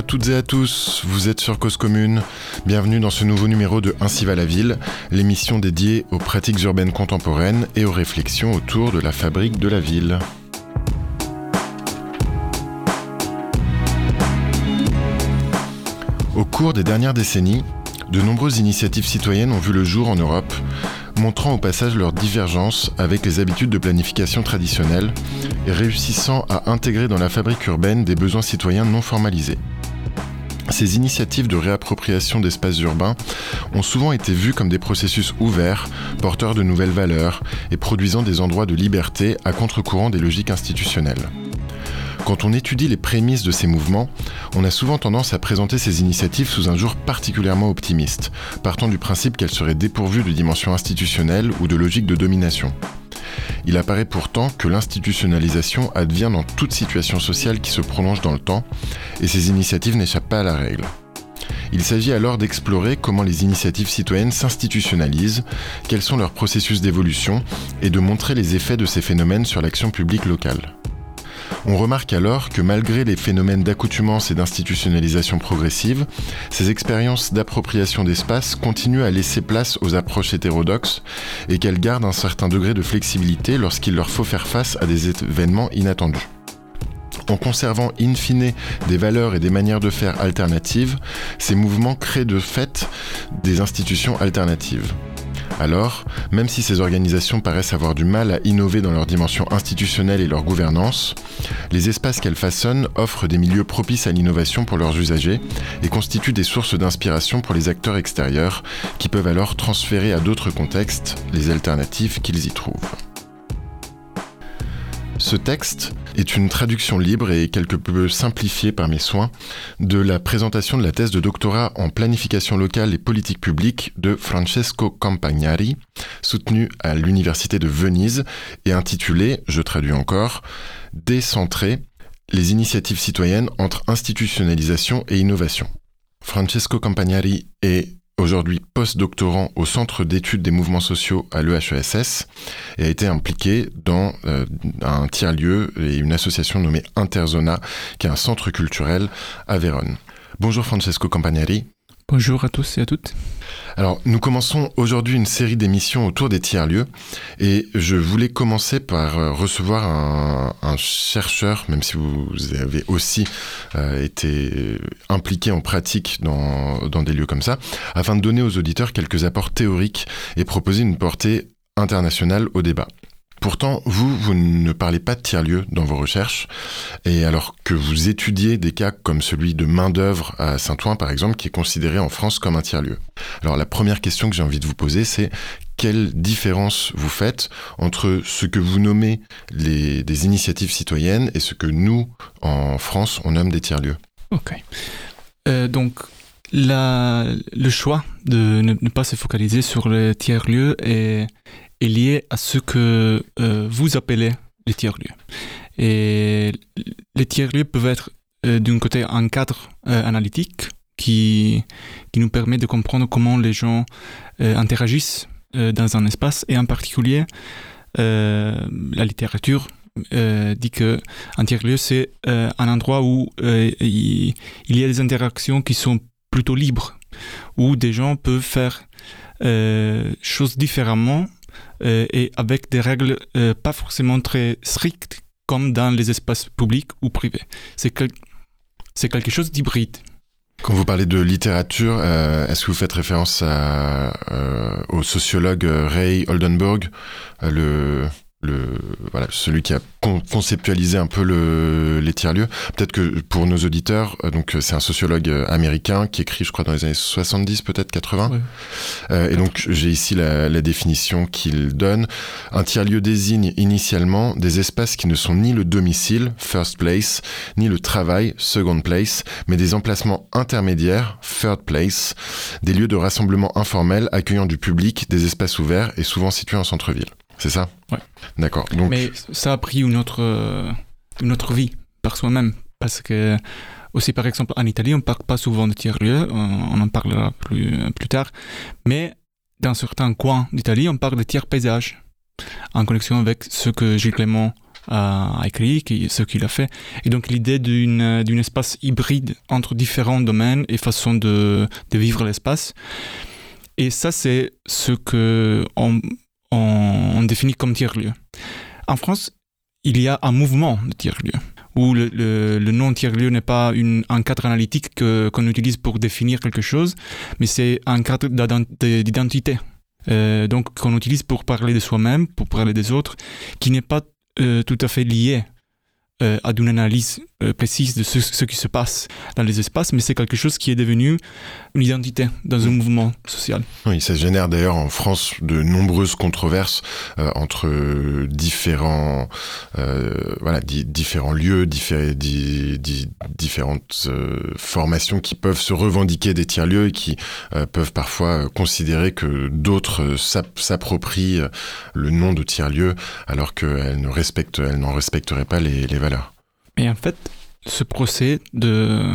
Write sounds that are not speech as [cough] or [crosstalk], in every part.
à toutes et à tous, vous êtes sur Cause Commune. Bienvenue dans ce nouveau numéro de Ainsi va la ville, l'émission dédiée aux pratiques urbaines contemporaines et aux réflexions autour de la fabrique de la ville. Au cours des dernières décennies, de nombreuses initiatives citoyennes ont vu le jour en Europe, montrant au passage leur divergence avec les habitudes de planification traditionnelles et réussissant à intégrer dans la fabrique urbaine des besoins citoyens non formalisés. Ces initiatives de réappropriation d'espaces urbains ont souvent été vues comme des processus ouverts, porteurs de nouvelles valeurs et produisant des endroits de liberté à contre-courant des logiques institutionnelles. Quand on étudie les prémices de ces mouvements, on a souvent tendance à présenter ces initiatives sous un jour particulièrement optimiste, partant du principe qu'elles seraient dépourvues de dimension institutionnelle ou de logique de domination. Il apparaît pourtant que l'institutionnalisation advient dans toute situation sociale qui se prolonge dans le temps, et ces initiatives n'échappent pas à la règle. Il s'agit alors d'explorer comment les initiatives citoyennes s'institutionnalisent, quels sont leurs processus d'évolution, et de montrer les effets de ces phénomènes sur l'action publique locale. On remarque alors que malgré les phénomènes d'accoutumance et d'institutionnalisation progressive, ces expériences d'appropriation d'espace continuent à laisser place aux approches hétérodoxes et qu'elles gardent un certain degré de flexibilité lorsqu'il leur faut faire face à des événements inattendus. En conservant in fine des valeurs et des manières de faire alternatives, ces mouvements créent de fait des institutions alternatives. Alors, même si ces organisations paraissent avoir du mal à innover dans leur dimension institutionnelle et leur gouvernance, les espaces qu'elles façonnent offrent des milieux propices à l'innovation pour leurs usagers et constituent des sources d'inspiration pour les acteurs extérieurs qui peuvent alors transférer à d'autres contextes les alternatives qu'ils y trouvent. Ce texte est une traduction libre et quelque peu simplifiée par mes soins de la présentation de la thèse de doctorat en planification locale et politique publique de Francesco Campagnari, soutenue à l'Université de Venise et intitulée, je traduis encore, Décentrer les initiatives citoyennes entre institutionnalisation et innovation. Francesco Campagnari est aujourd'hui post-doctorant au Centre d'études des mouvements sociaux à l'EHESS et a été impliqué dans euh, un tiers-lieu et une association nommée Interzona, qui est un centre culturel à Vérone. Bonjour Francesco Campagnari. Bonjour à tous et à toutes. Alors, nous commençons aujourd'hui une série d'émissions autour des tiers-lieux et je voulais commencer par euh, recevoir un, chercheur, même si vous avez aussi euh, été impliqué en pratique dans, dans des lieux comme ça, afin de donner aux auditeurs quelques apports théoriques et proposer une portée internationale au débat. Pourtant, vous, vous ne parlez pas de tiers-lieux dans vos recherches, et alors que vous étudiez des cas comme celui de main-d'œuvre à Saint-Ouen, par exemple, qui est considéré en France comme un tiers-lieu. Alors la première question que j'ai envie de vous poser, c'est quelle différence vous faites entre ce que vous nommez les, des initiatives citoyennes et ce que nous, en France, on nomme des tiers-lieux? Ok. Euh, donc, la, le choix de ne, pas se focaliser sur le tiers-lieu est est lié à ce que euh, vous appelez les tiers-lieux. Et les tiers-lieux peuvent être euh, d'un côté un cadre euh, analytique qui, qui nous permet de comprendre comment les gens interagissent dans un espace et en particulier la littérature dit que un tiers-lieu c'est un endroit où il, il, y a des interactions qui sont plutôt libres, où des gens peuvent faire choses différemment et avec des règles euh, pas forcément très strictes comme dans les espaces publics ou privés. C'est quelque chose d'hybride. Quand vous parlez de littérature, euh, est-ce que vous faites référence au sociologue Ray Oldenburg, le le voilà celui qui a conceptualisé un peu le, les tiers lieux peut-être que pour nos auditeurs euh, donc c'est un sociologue euh, américain qui écrit je crois dans les années 70 peut-être 80 euh, et donc j'ai ici la, la définition qu'il donne. Un tiers lieu désigne initialement des espaces qui ne sont ni le domicile first place ni le travail second place mais des emplacements intermédiaires third place des lieux de rassemblement informel accueillant du public des espaces ouverts et souvent situés en centre-ville c'est ça Ouais. D'accord. Donc... Mais ça a pris une autre, une autre vie par soi-même. Parce que, aussi par exemple, en Italie, on ne parle pas souvent de tiers-lieux, on en parlera plus, plus tard. Mais dans certains coins d'Italie, on parle de tiers-paysages, en connexion avec ce que Gilles Clément a, écrit, qui, ce qu'il a fait. Et donc l'idée d'une, d'une espace hybride entre différents domaines et façons de, de vivre l'espace. Et ça, c'est ce que on, on, définit comme tiers-lieu. En France, il y a un mouvement de tiers-lieu où le, nom tiers-lieu n'est pas une, un cadre analytique qu'on utilise pour définir quelque chose, mais c'est un cadre d'identité. Euh, donc qu'on utilise pour parler de soi-même, pour parler des autres, qui n'est pas euh, tout à fait lié euh, à une analyse précise de ce, qui se passe dans les espaces, mais c'est quelque chose qui est devenu une identité dans un mm. mouvement social. Oui, ça génère d'ailleurs en France de nombreuses controverses euh, entre différents, voilà, différents lieux, différentes formations qui peuvent se revendiquer des tiers-lieux et qui peuvent parfois considérer que d'autres s'approprient le nom de tiers-lieu alors qu'elles ne respectent, n'en respecteraient pas les, les valeurs. Et en fait, ce procès de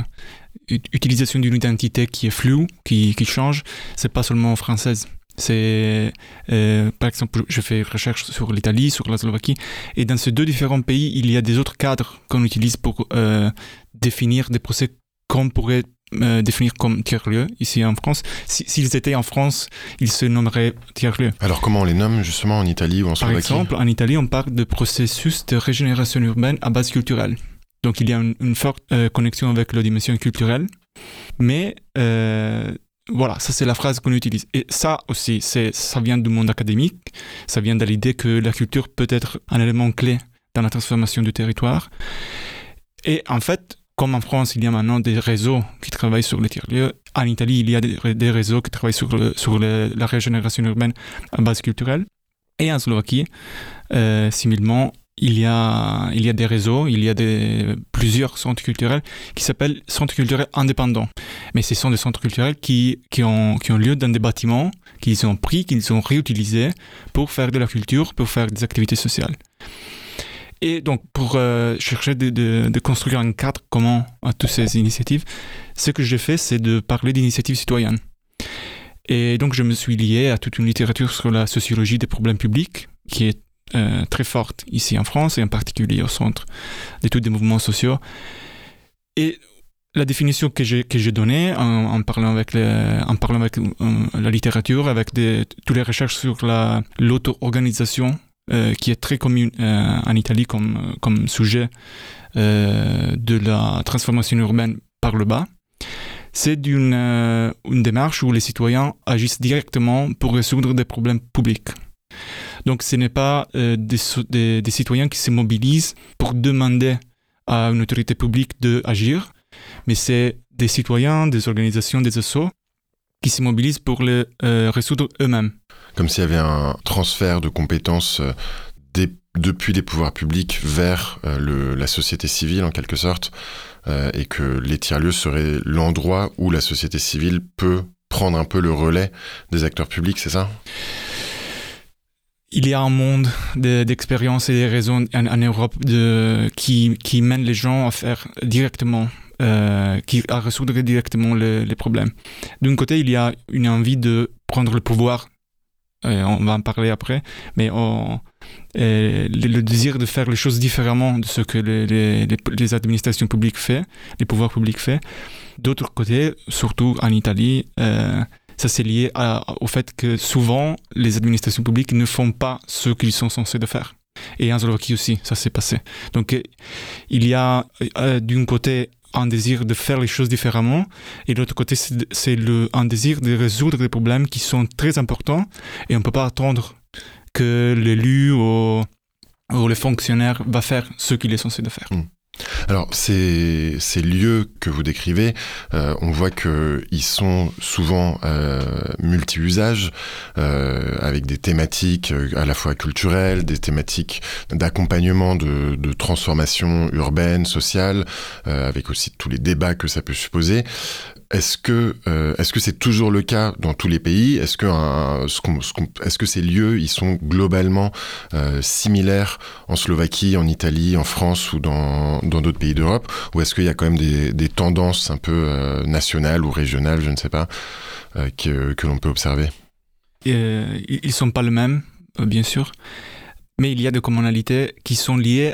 utilisation d'une identité qui est floue, qui, qui change, c'est pas seulement française. C'est, euh, par exemple, je fais recherche sur l'Italie, sur la Slovaquie, et dans ces deux différents pays, il y a des autres cadres qu'on utilise pour euh, définir des procès qu'on pourrait euh, définir comme tiers-lieu ici en France. S'ils étaient en France, ils se nommeraient tiers-lieu. Alors comment on les nomme justement en Italie ou en Slovaquie? Par exemple, en Italie, on parle de processus de régénération urbaine à base culturelle. Donc il y a une, forte euh, connexion avec la dimension culturelle. Mais euh, voilà, ça c'est la phrase qu'on utilise. Et ça aussi, ça vient du monde académique, ça vient de l'idée que la culture peut être un élément clé dans la transformation du territoire. Et en fait, comme en France, il y a maintenant des réseaux qui travaillent sur les tiers-lieux, en Italie, il y a des, réseaux qui travaillent sur, sur la régénération urbaine à base culturelle. Et en Slovaquie, euh, similement, il y, a, il y a des réseaux, il y a des, plusieurs centres culturels qui s'appellent centres culturels indépendants. Mais ce sont des centres culturels qui, qui, ont, qui ont lieu dans des bâtiments qu'ils ont pris, qu'ils ont réutilisés pour faire de la culture, pour faire des activités sociales. Et donc, pour euh, chercher de, de, de, construire un cadre commun à toutes ces initiatives, ce que j'ai fait, c'est de parler d'initiatives citoyennes. Et donc, je me suis lié à toute une littérature sur la sociologie des problèmes publics, qui est euh, très forte ici en France et en particulier au centre de tous les mouvements sociaux. Et la définition que j'ai donnée en, parlant avec en parlant avec euh, la littérature, avec des, toutes les recherches sur la l'auto-organisation euh, qui est très commune en Italie comme comme sujet de la transformation urbaine par le bas. C'est d'une une démarche où les citoyens agissent directement pour résoudre des problèmes publics. Donc ce n'est pas euh, des, citoyens qui se mobilisent pour demander à une autorité publique d'agir, mais c'est des citoyens, des organisations, des assos qui se mobilisent pour les euh, résoudre eux-mêmes. Comme s'il y avait un transfert de compétences euh, depuis les pouvoirs publics vers la société civile en quelque sorte, et que les tiers-lieux seraient l'endroit où la société civile peut prendre un peu le relais des acteurs publics, c'est ça? Il y a un monde d'expériences et des raisons en, Europe qui, qui mènent les gens à faire directement, euh, qui, à résoudre directement les, problèmes. D'un côté, il y a une envie de prendre le pouvoir, on va en parler après, mais on, le, désir de faire les choses différemment de ce que les, administrations publiques font, les pouvoirs publics font. D'autre côté, surtout en Italie, euh, ça c'est lié au fait que souvent les administrations publiques ne font pas ce qu'ils sont censés de faire. Et en Slovaquie aussi, ça s'est passé. Donc euh, il y a euh, d'un côté un désir de faire les choses différemment et de l'autre côté c'est un désir de résoudre des problèmes qui sont très importants et on ne peut pas attendre que l'élu ou, ou le fonctionnaire va faire ce qu'il est censé de faire. Hmm. Alors ces, lieux que vous décrivez, euh, on voit qu'ils sont souvent euh, multi-usages, euh, avec des thématiques à la fois culturelles, des thématiques d'accompagnement de, transformation urbaine, sociale, avec aussi tous les débats que ça peut supposer. Est-ce que euh, est-ce que c'est toujours le cas dans tous les pays? Est-ce que est-ce que ces lieux ils sont globalement euh, similaires en Slovaquie, en Italie, en France ou dans d'autres pays d'Europe? Ou est-ce qu'il y a quand même des, tendances un peu euh, nationales ou régionales, je ne sais pas, que que l'on peut observer? Ils sont pas les mêmes, bien sûr. mais il y a des communalités qui sont liées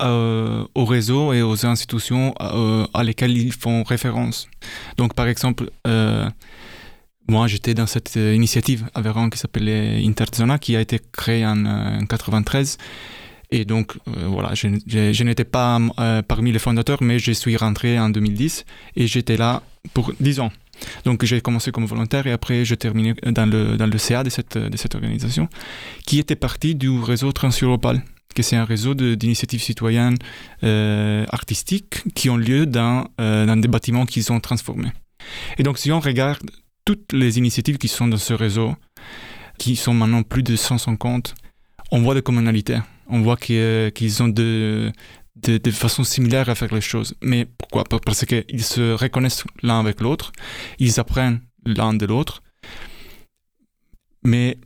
euh, au réseau et aux institutions euh, à lesquelles ils font référence. Donc, par exemple, euh, moi, j'étais dans cette initiative à Véran qui s'appelait Interzona, qui a été créée en 1993. Et donc, voilà, je, je n'étais pas parmi les fondateurs, mais je suis rentré en 2010 et j'étais là pour 10 ans. Donc j'ai commencé comme volontaire et après j'ai terminé dans le, dans le CA de cette, de cette organisation qui était partie du réseau Transeuropal que c'est un réseau d'initiatives citoyennes euh, artistiques qui ont lieu dans, euh, dans des bâtiments qu'ils ont transformés. Et donc, si on regarde toutes les initiatives qui sont dans ce réseau, qui sont maintenant plus de 150, on voit des communalités. On voit qu'ils ont de, de, de, façon similaire à faire les choses. Mais pourquoi? Parce qu'ils se reconnaissent l'un avec l'autre, ils apprennent l'un de l'autre. Mais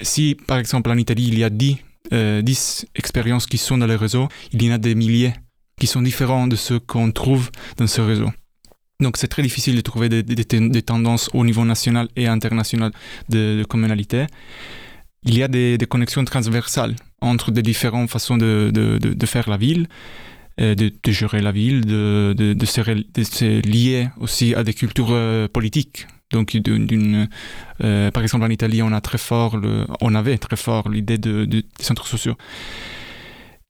si, par exemple, en Italie, il y a 10 euh, 10 expériences qui sont dans le réseau, il y en a des milliers qui sont différents de ceux qu'on trouve dans ce réseau. Donc c'est très difficile de trouver des, tendances au niveau national et international de, de communalité. Il y a des, connexions transversales entre des différentes façons de, faire la ville, euh, de, gérer la ville, de, se, se, lier aussi à des cultures euh, politiques donc, euh, par exemple, en Italie, on a très fort, on avait très fort l'idée de, des centres sociaux.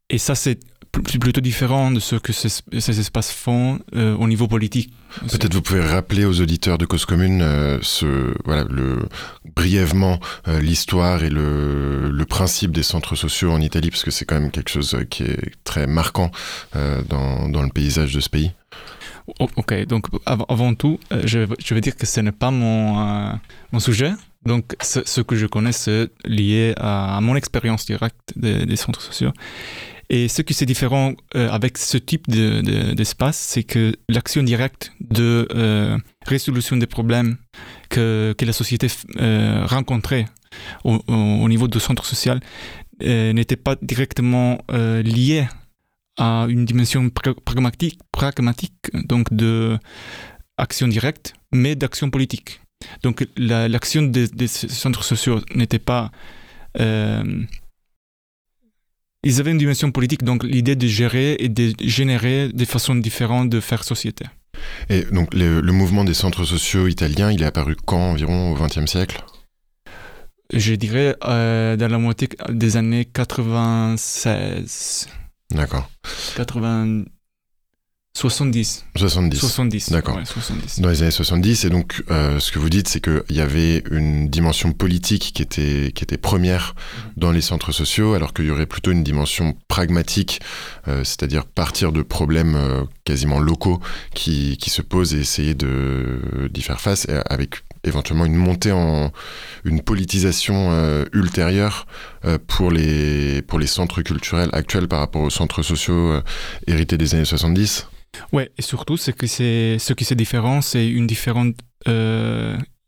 Et ça, c'est plutôt différent de ce que ces, espaces font euh, au niveau politique. Peut-être vous pouvez rappeler aux auditeurs de Cause Commune euh, ce, voilà, le, brièvement l'histoire et le, principe des centres sociaux en Italie, parce que c'est quand même quelque chose qui est très marquant dans le paysage de ce pays. Ok, donc avant tout, euh, je, je veux dire que ce n'est pas mon, euh, sujet. Donc ce, que je connais, c'est lié à, mon expérience directe des, centres sociaux. Et ce qui est différent euh, avec ce type d'espace, de, c'est que l'action directe de résolution des problèmes que, que la société rencontrait au, au, niveau du centre social n'était pas directement liée à une dimension pragmatique, pragmatique donc de action directe, mais d'action politique. Donc l'action des, centres sociaux n'était pas... Euh, ils avaient une dimension politique, donc l'idée de gérer et de générer des façons différentes de faire société. Et donc le, mouvement des centres sociaux italiens, il est apparu quand environ au XXe siècle? Je dirais euh, dans la moitié des années 96. D'accord. 80... 70. 70. 70. D'accord. Ouais, 70. Dans les années 70. Et donc, euh, ce que vous dites, c'est qu'il y avait une dimension politique qui était, qui était première mhm. dans les centres sociaux, alors qu'il y aurait plutôt une dimension pragmatique, euh, c'est-à-dire partir de problèmes euh, quasiment locaux qui, qui se posent et essayer d'y faire face, avec éventuellement une montée en une politisation euh, ultérieure euh, pour les pour les centres culturels actuels par rapport aux centres sociaux euh, hérités des années 70 Ouais, et surtout, c'est que c'est ce qui est différent, c'est une différente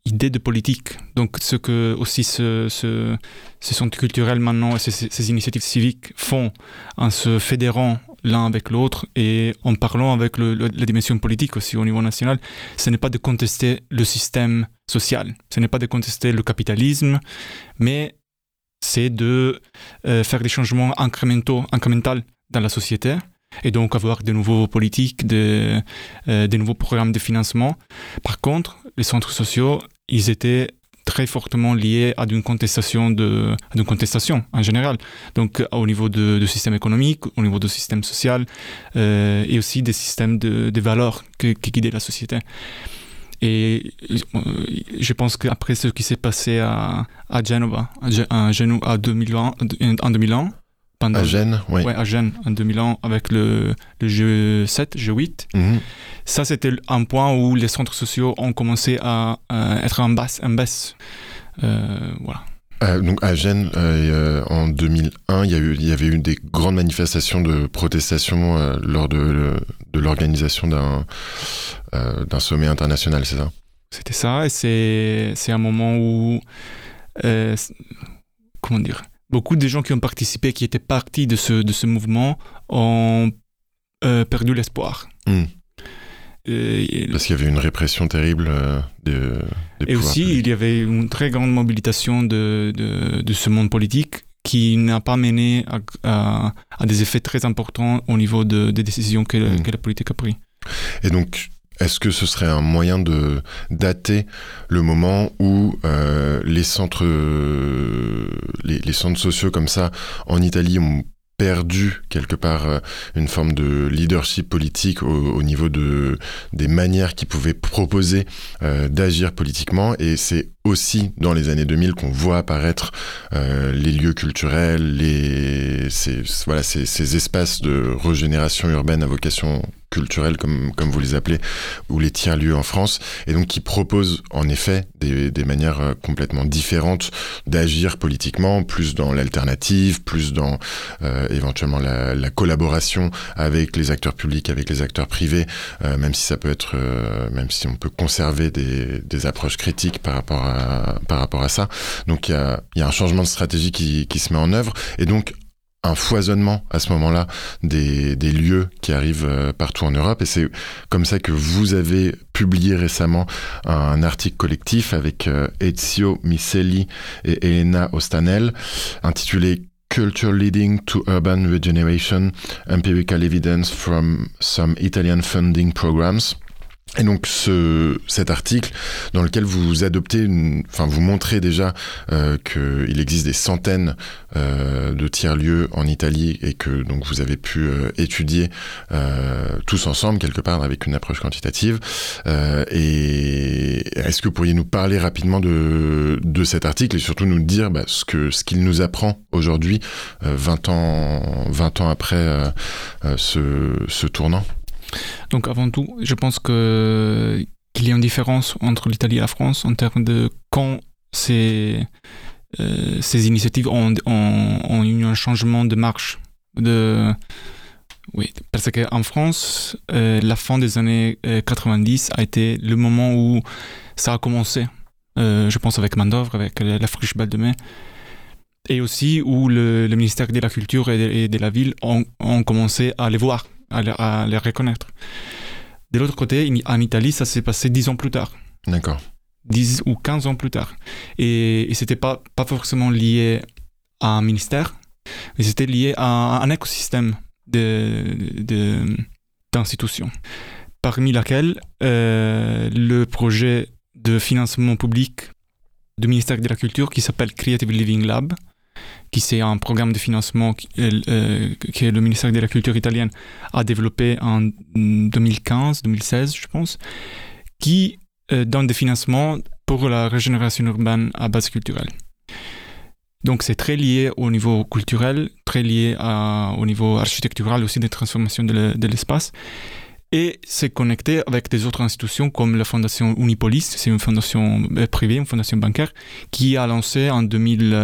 idée de politique. Donc, ce que aussi ce, ce, ces centres culturels maintenant, ces, ces initiatives civiques font en se fédérant l'un avec l'autre et en parlant avec la dimension politique aussi au niveau national, ce n'est pas de contester le système social, ce n'est pas de contester le capitalisme, mais c'est de euh, faire des changements incrémentaux, incrémentaux dans la société et donc avoir de nouveaux politiques, de, euh, de nouveaux programmes de financement. Par contre, les centres sociaux, ils étaient très fortement lié à une contestation de, d'une contestation en général. Donc au niveau du de système économique, au niveau du système social euh, et aussi des systèmes de, de valeurs qui, qui guidaient la société. Et euh, je pense qu'après ce qui s'est passé à, à Genova, à, à 2001, en 2001, pendant, à Gênes, ouais. ouais. à Gênes en 2001 avec le, le jeu 7, jeu 8. Mhm. Ça, c'était un point où les centres sociaux ont commencé à, être en baisse. En baisse. Euh, voilà. Euh, donc à Gênes, euh, en 2001, il y, a eu, il y avait eu des grandes manifestations de protestation lors de, de l'organisation d'un sommet international, c'est ça? C'était ça, et c'est un moment où... comment dire? Beaucoup de gens qui ont participé, qui étaient partis de ce, de ce mouvement, ont euh, perdu l'espoir. Hmm. Parce qu'il y avait une répression terrible euh, de, Et aussi, il y avait une très grande mobilisation de, de, de, ce monde politique qui n'a pas mené à, des effets très importants au niveau de, des décisions que, mm. que la politique a prises. Et donc, est-ce que ce serait un moyen de dater le moment où euh, les centres, sociaux comme ça en Italie ont perdu quelque part euh, une forme de leadership politique au, niveau de des manières qu'ils pouvaient proposer euh, d'agir politiquement? Et c'est aussi dans les années 2000 qu'on voit apparaître les lieux culturels, les voilà ces espaces de régénération urbaine à vocation culturels, comme, comme vous les appelez, ou les tiers-lieux en France, et donc qui proposent en effet des, des manières euh, complètement différentes d'agir politiquement, plus dans l'alternative, plus dans euh, éventuellement la, la, collaboration avec les acteurs publics, avec les acteurs privés, euh, même si ça peut être, même si on peut conserver des, des, approches critiques par rapport à, par rapport à ça. Donc il y a, y a un changement de stratégie qui, qui se met en œuvre, et donc un foisonnement à ce moment-là des, des, lieux qui arrivent euh, partout en Europe. Et c'est comme ça que vous avez publié récemment un article collectif avec euh, Ezio Micelli et Elena Ostanel intitulé Culture Leading to Urban Regeneration, Empirical Evidence from some Italian Funding Programs. Et donc ce, cet article dans lequel vous adoptez, une, enfin vous montrez déjà euh, qu'il existe des centaines euh, de tiers-lieux en Italie et que donc vous avez pu euh, étudier euh, tous ensemble quelque part avec une approche quantitative. Euh, et est-ce que vous pourriez nous parler rapidement de, de cet article et surtout nous dire bah, ce que ce qu'il nous apprend aujourd'hui, 20 ans 20 ans après ce, ce tournant? Donc avant tout, je pense qu'il y a une différence entre l'Italie et la France en termes de quand ces, euh, ces initiatives ont, eu un changement de marche. Oui, parce qu'en France, euh, la fin des années 90 euh, a été le moment où ça a commencé. Je pense avec Mandovre, avec la, friche Belle de Mai. Et aussi où le, ministère de la Culture et de, la Ville ont commencé à les voir à, les reconnaître. De l'autre côté, en Italie, ça s'est passé dix ans plus tard. D'accord. 10 ou 15 ans plus tard. Et, et c'était pas, pas forcément lié à un ministère, mais c'était lié à un écosystème d'institutions, de, de, parmi lesquelles euh, le projet de financement public du ministère de la Culture qui s'appelle Creative Living Lab, qui c'est un programme de financement euh, que le ministère de la Culture italienne a développé en 2015-2016, je pense, qui euh, donne des financements pour la régénération urbaine à base culturelle. Donc c'est très lié au niveau culturel, très lié au niveau architectural aussi des transformations de l'espace. Et c'est connecté avec des autres institutions comme la fondation Unipolis, c'est une fondation euh, privée, une fondation bancaire, qui a lancé en 2000,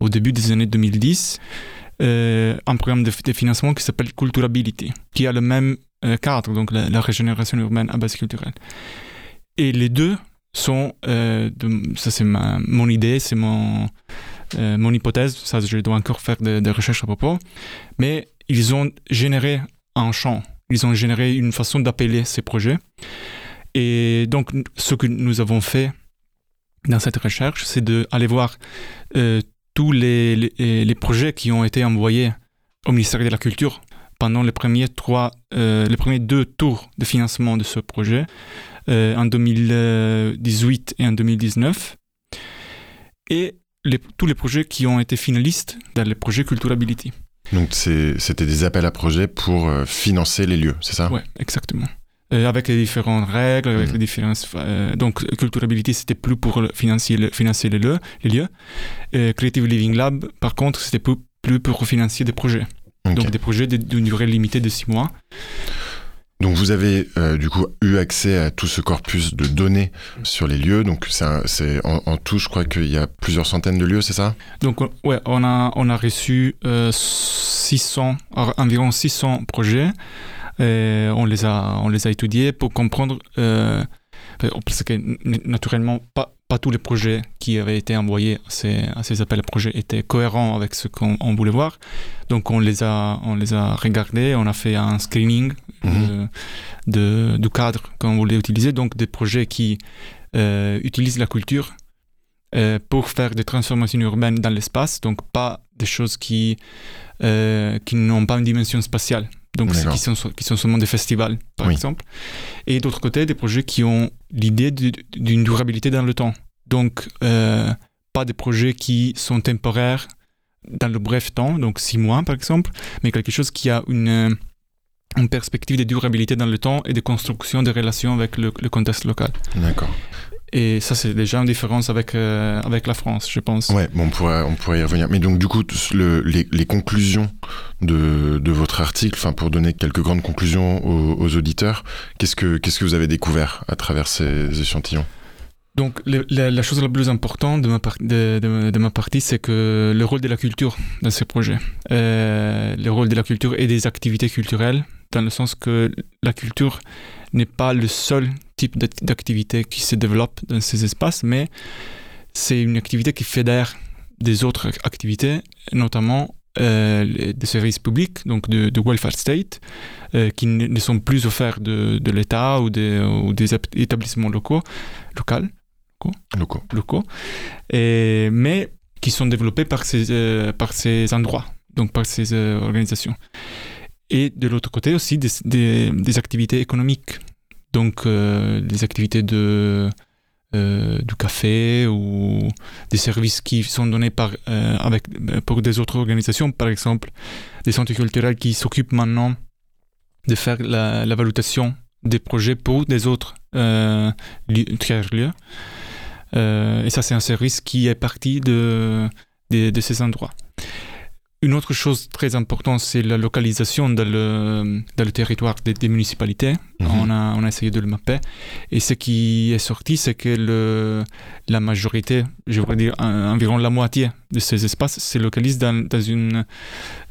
au début des années 2010 euh, un programme de, financement qui s'appelle Culturability, qui a le même euh, cadre, donc la, régénération urbaine à base culturelle. Et les deux sont, euh, ça c'est mon idée, c'est mon, euh, mon hypothèse, ça je dois encore faire des de recherches à propos, mais ils ont généré un champ, ils ont généré une façon d'appeler ces projets. Et donc ce que nous avons fait dans cette recherche, c'est d'aller voir euh, tous les, projets qui ont été envoyés au ministère de la Culture pendant les premiers, trois, euh, les premiers deux tours de financement de ce projet, euh, en 2018 et en 2019, et tous les projets qui ont été finalistes dans les projets Culturability. Donc c'était des appels à projets pour euh, financer les lieux, c'est ça? Oui, exactement. Euh, avec les différentes règles, avec mmh. les différentes. Euh, donc, Culturability, c'était plus pour financer, le, financer les lieux. Les lieux. Et Creative Living Lab, par contre, c'était plus, plus pour financer des projets. Okay. Donc, des projets d'une durée limitée de six mois. Donc vous avez euh, du coup eu accès à tout ce corpus de données sur les lieux. Donc c'est en, tout, je crois qu'il y a plusieurs centaines de lieux, c'est ça? Donc ouais, on a on a reçu euh, 600 environ 600 projets et on, les a, on les a étudiés pour comprendre, euh, que naturellement, pas, pas tous les projets qui avaient été envoyés à ces, à ces appels à projets étaient cohérents avec ce qu'on voulait voir. Donc on les, a, on les a regardés, on a fait un screening mmh. de, de, du cadre qu'on voulait utiliser, donc des projets qui euh, utilisent la culture euh, pour faire des transformations urbaines dans l'espace, donc pas des choses qui, euh, qui n'ont pas une dimension spatiale. Donc, qui sont, qui sont seulement des festivals, par exemple. Et d'autre côté, des projets qui ont l'idée d'une durabilité dans le temps. Donc, euh, pas des projets qui sont temporaires dans le bref temps, donc six mois par exemple, mais quelque chose qui a une, une perspective de durabilité dans le temps et de construction des relations avec le, le contexte local. D'accord. Et ça, c'est déjà une différence avec, euh, avec la France, je pense. Ouais, bon, on, pourrait, on pourrait y revenir. Mais donc, du coup, le, les, les, conclusions de, de votre article, pour donner quelques grandes conclusions aux, aux auditeurs, qu'est-ce que, qu'est-ce que vous avez découvert à travers ces échantillons? Donc, le, la, la, chose la plus importante de ma, de, de, de ma partie, c'est que le rôle de la culture dans ce projet, euh, le rôle de la culture et des activités culturelles, dans le sens que la culture n'est pas le seul type d'activité qui se développe dans ces espaces, mais c'est une activité qui fédère des autres activités, notamment euh, des services publics, donc de, de welfare state, euh, qui ne sont plus offerts de, de l'État ou, ou, des établissements locaux, locaux, locaux, locaux et, mais qui sont développés par ces, euh, par ces endroits, donc par ces organisations. Et de l'autre côté aussi des, des, des, activités économiques, donc euh, des activités de, euh, du café ou des services qui sont donnés par, euh, avec, pour des autres organisations, par exemple des centres culturels qui s'occupent maintenant de faire la, la, validation des projets pour des autres euh. Euh, et ça, c'est un service qui est parti de, de ces endroits. Une autre chose très importante, c'est la localisation dans le, dans le territoire des, des municipalités. -hmm. on, a, on a essayé de le mapper. Et ce qui est sorti, c'est que le, la majorité, je voudrais dire un, environ la moitié de ces espaces se localisent dans, dans une,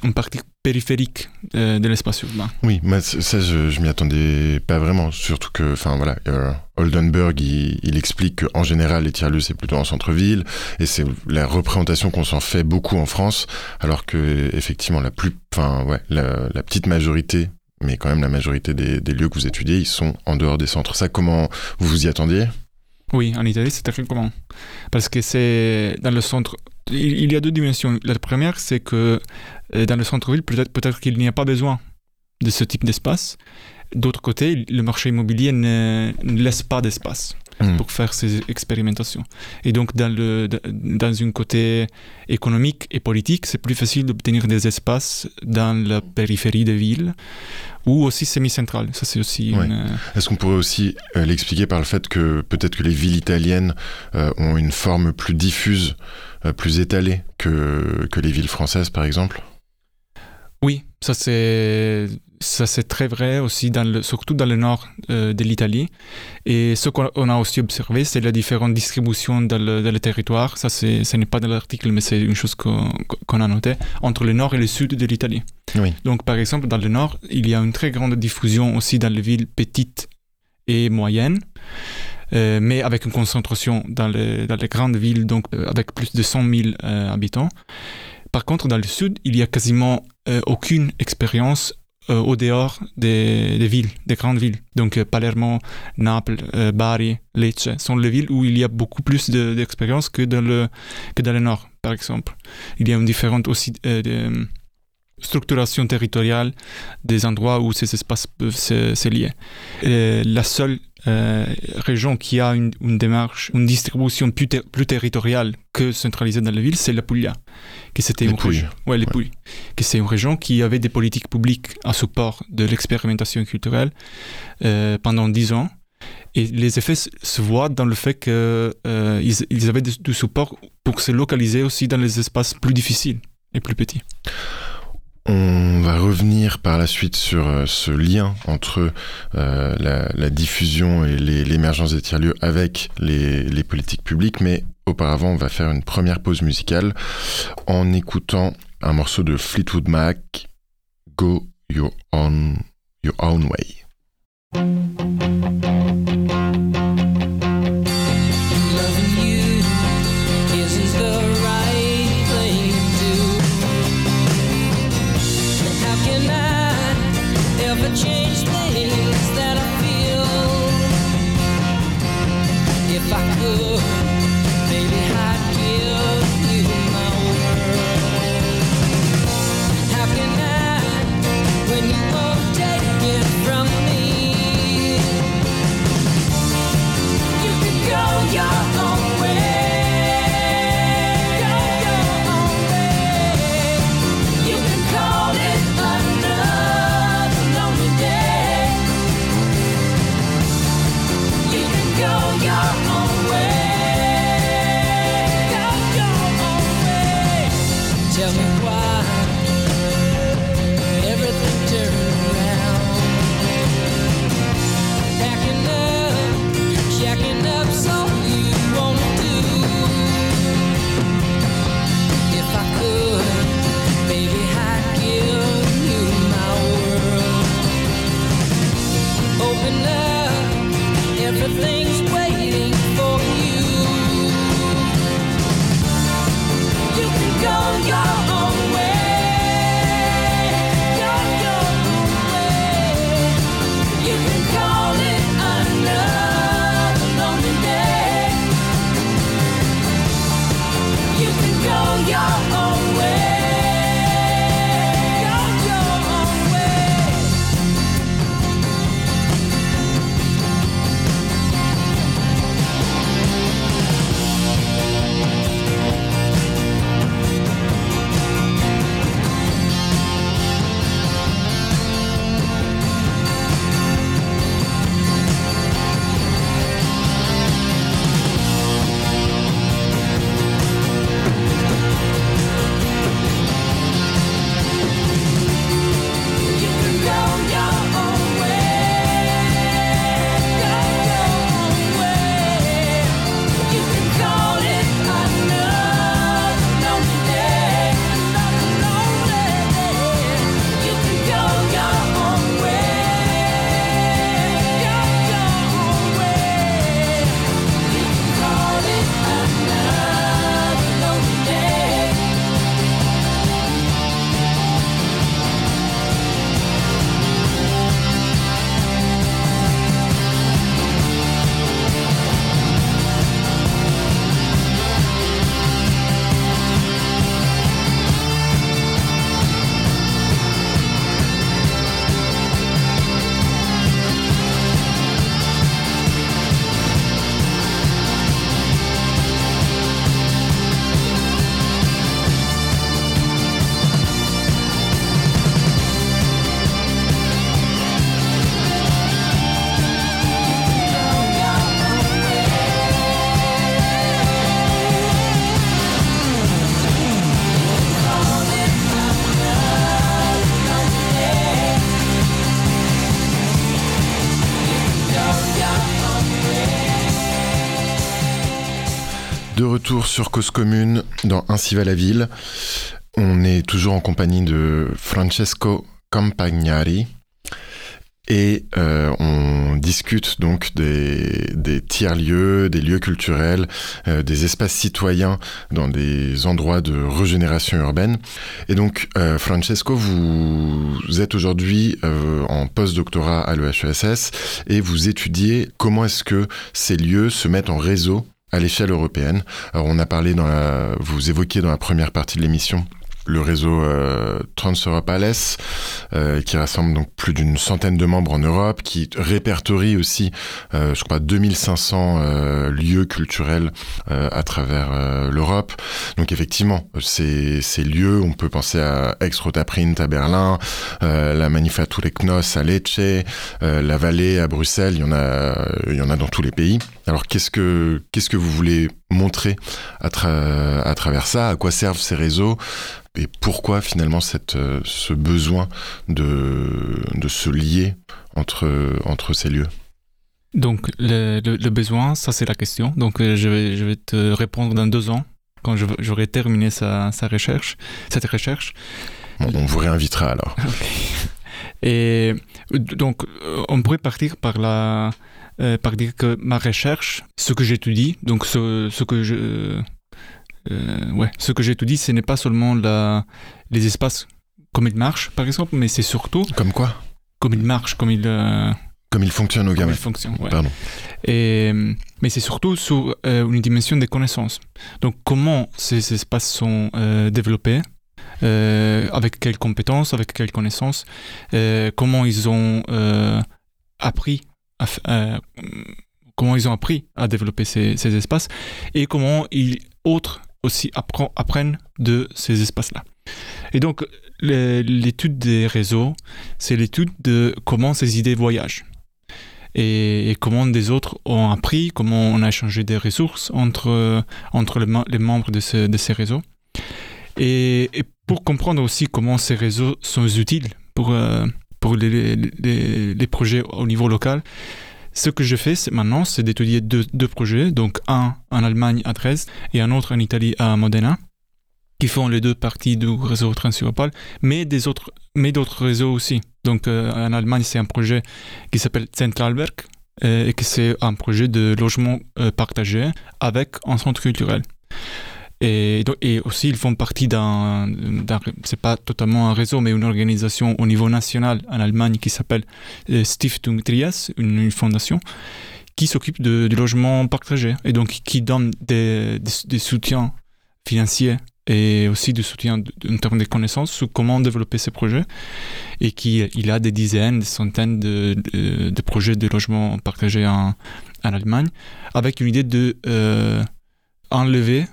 une partie périphérique euh, de l'espace urbain. Oui, mais ça, je, je m'y attendais pas vraiment. Surtout que, enfin voilà, euh, Oldenburg, il, il explique qu'en général, les tiers-lieux, c'est plutôt en centre-ville, et c'est la représentation qu'on s'en fait beaucoup en France, alors que, effectivement, la plus, enfin, ouais, la, la petite majorité mais quand même la majorité des, des, lieux que vous étudiez, ils sont en dehors des centres. Ça, comment vous vous y attendiez? Oui, en Italie, c'est très commun. Parce que c'est dans le centre, il, y a deux dimensions. La première, c'est que euh, dans le centre-ville, peut-être peut, qu'il n'y a pas besoin de ce type d'espace. D'autre côté, le marché immobilier ne, ne laisse pas d'espace mmh. pour faire ces expérimentations. Et donc, dans, le, dans une côté économique et politique, c'est plus facile d'obtenir des espaces dans la périphérie des villes ou aussi semi-centrale. Ça, c'est aussi ouais. une... euh, Est-ce qu'on pourrait aussi euh, l'expliquer par le fait que peut-être que les villes italiennes euh, ont une forme plus diffuse, plus étalée que, que les villes françaises, par exemple Oui, ça c'est ça c'est très vrai aussi dans le, surtout dans le nord euh, de l'Italie. Et ce qu'on a aussi observé c'est la différente distribution dans le, dans le territoire. Ça ce n'est pas dans l'article mais c'est une chose qu'on qu a noté entre le nord et le sud de l'Italie. Oui. donc par exemple dans le nord il y a une très grande diffusion aussi dans les villes petites et moyennes euh, mais avec une concentration dans les, grandes villes donc euh, avec plus de 100 000 euh, habitants par contre dans le sud il y a quasiment aucune expérience au dehors des, villes, des grandes villes. Donc Palermo, Naples, Bari, Lecce sont les villes où il y a beaucoup plus d'expérience de, que, dans le, que dans le nord, par exemple. Il y a une différente aussi de, structuration territoriale des endroits où ces espaces peuvent se, se lier. La seule euh, région qui a une, une, démarche, une distribution plus, ter plus territoriale que centralisée dans la ville, c'est la Puglia. Que c'était une région, ouais, les ouais. que c'est une région qui avait des politiques publiques à support de l'expérimentation culturelle euh, pendant dix ans. Et les effets se voient dans le fait qu'ils euh, ils avaient du support pour se localiser aussi dans les espaces plus difficiles et plus petits. On va revenir par la suite sur euh, ce lien entre euh, la, diffusion et l'émergence des tiers-lieux avec les, politiques publiques, mais auparavant, on va faire une première pause musicale en écoutant un morceau de Fleetwood Mac, Go your own Way. your sur Cause Commune dans Ainsi va la ville. On est toujours en compagnie de Francesco Campagnari et euh, on discute donc des, tiers-lieux, des lieux culturels, euh, des espaces citoyens dans des endroits de régénération urbaine. Et donc, euh, Francesco, vous êtes aujourd'hui en post-doctorat à l'EHESS et vous étudiez comment est-ce que ces lieux se mettent en réseau à l'échelle européenne. Alors on a parlé dans la, vous évoquiez dans la première partie de l'émission le réseau euh, Trans-Europe euh, qui rassemble donc plus d'une centaine de membres en Europe, qui répertorie aussi, euh, je crois, 2500 euh, lieux culturels euh, à travers l'Europe. Donc effectivement, ces, ces lieux, on peut penser à Ex-Rotaprint à Berlin, la Manifatture Knos à Lecce, la Vallée à Bruxelles, il y en a, il y en a dans tous les pays. Alors qu'est-ce que qu'est-ce que vous voulez montrer à, à travers ça À quoi servent ces réseaux et pourquoi finalement cette, euh, ce besoin de, de se lier entre, entre ces lieux Donc le, le, besoin, ça c'est la question. Donc euh, je vais, je vais te répondre dans deux ans, quand j'aurai terminé sa, sa, recherche, cette recherche. Bon, on vous réinvitera alors. [laughs] Et donc on pourrait partir par la... Euh, par dire que ma recherche, ce que j'étudie, donc ce, ce que je, euh, ouais, ce que dit, ce n'est pas seulement la, les espaces comme ils marchent, par exemple, mais c'est surtout. Comme quoi Comme ils marchent, comme ils. Euh, comme ils fonctionnent au gamin. ouais. Pardon. Et, mais c'est surtout sur une dimension des connaissances. Donc, comment ces espaces sont développés avec quelles compétences, avec quelles connaissances, comment ils ont appris comment ils ont appris à développer ces, ces espaces et comment ils, autres aussi apprennent de ces espaces-là. Et donc, l'étude des réseaux, c'est l'étude de comment ces idées voyagent. Et, comment des autres ont appris, comment on a échangé des ressources entre, entre les, membres de, de, ces réseaux. Et, pour comprendre aussi comment ces réseaux sont utiles pour, euh, pour les, projets au niveau local, ce que je fais maintenant, c'est d'étudier deux, projets, donc un en Allemagne à Dresde et un autre en Italie à Modena, qui font les deux parties du réseau transeuropal, mais des autres, mais d'autres réseaux aussi. Donc euh, en Allemagne, c'est un projet qui s'appelle Zentralwerk euh, et que c'est un projet de logement euh, partagé avec un centre culturel. Et, aussi, ils font partie d'un, c'est pas totalement un réseau, mais une organisation au niveau national en Allemagne qui s'appelle euh, Stiftung Trias, une, fondation qui s'occupe de, du logement partagé et donc qui donne des, soutiens financiers et aussi du soutien en termes de connaissances sur comment développer ces projets et qui il a des dizaines, des centaines de, projets de logement partagé en, en, Allemagne avec une idée de euh, enlever